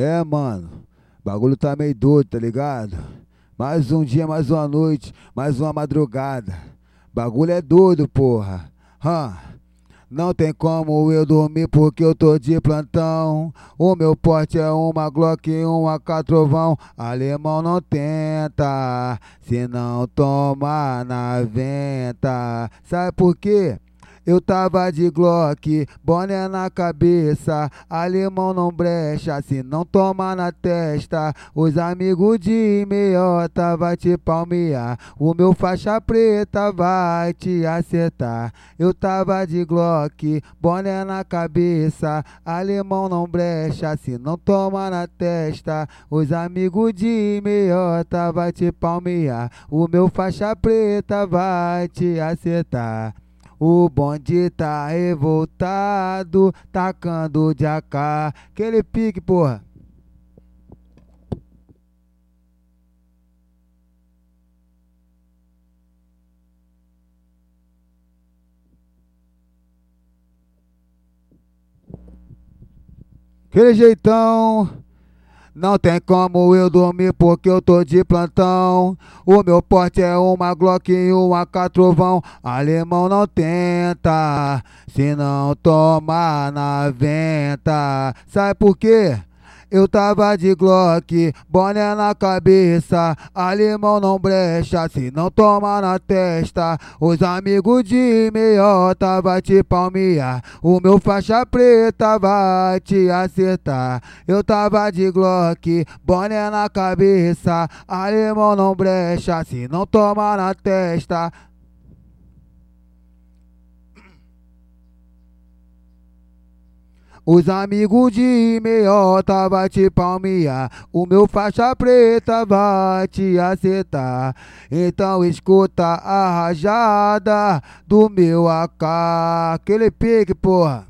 É, mano, bagulho tá meio doido, tá ligado? Mais um dia, mais uma noite, mais uma madrugada. Bagulho é doido, porra. Hã? Não tem como eu dormir porque eu tô de plantão. O meu porte é uma Glock e uma Catrovão. Alemão não tenta, se não toma na venta. Sabe por quê? Eu tava de Glock, boné na cabeça, alemão não brecha, se não toma na testa. Os amigos de meiota vai te palmear, o meu faixa preta vai te acertar. Eu tava de Glock, boné na cabeça, alemão não brecha, se não toma na testa. Os amigos de meiota vai te palmear, o meu faixa preta vai te acertar. O bonde tá revoltado, tacando de AK. Aquele pique, porra. Aquele jeitão. Não tem como eu dormir porque eu tô de plantão. O meu porte é uma Glock e uma Catrovão. Alemão não tenta, se não toma na venta. Sabe por quê? Eu tava de Glock, boné na cabeça, alemão não brecha, se não toma na testa. Os amigos de meiota vai te palmear, o meu faixa preta vai te acertar. Eu tava de Glock, boné na cabeça, alemão não brecha, se não toma na testa. Os amigos de meiota vai te palmear, o meu faixa preta vai te acertar. Então escuta a rajada do meu AK, aquele pique, porra.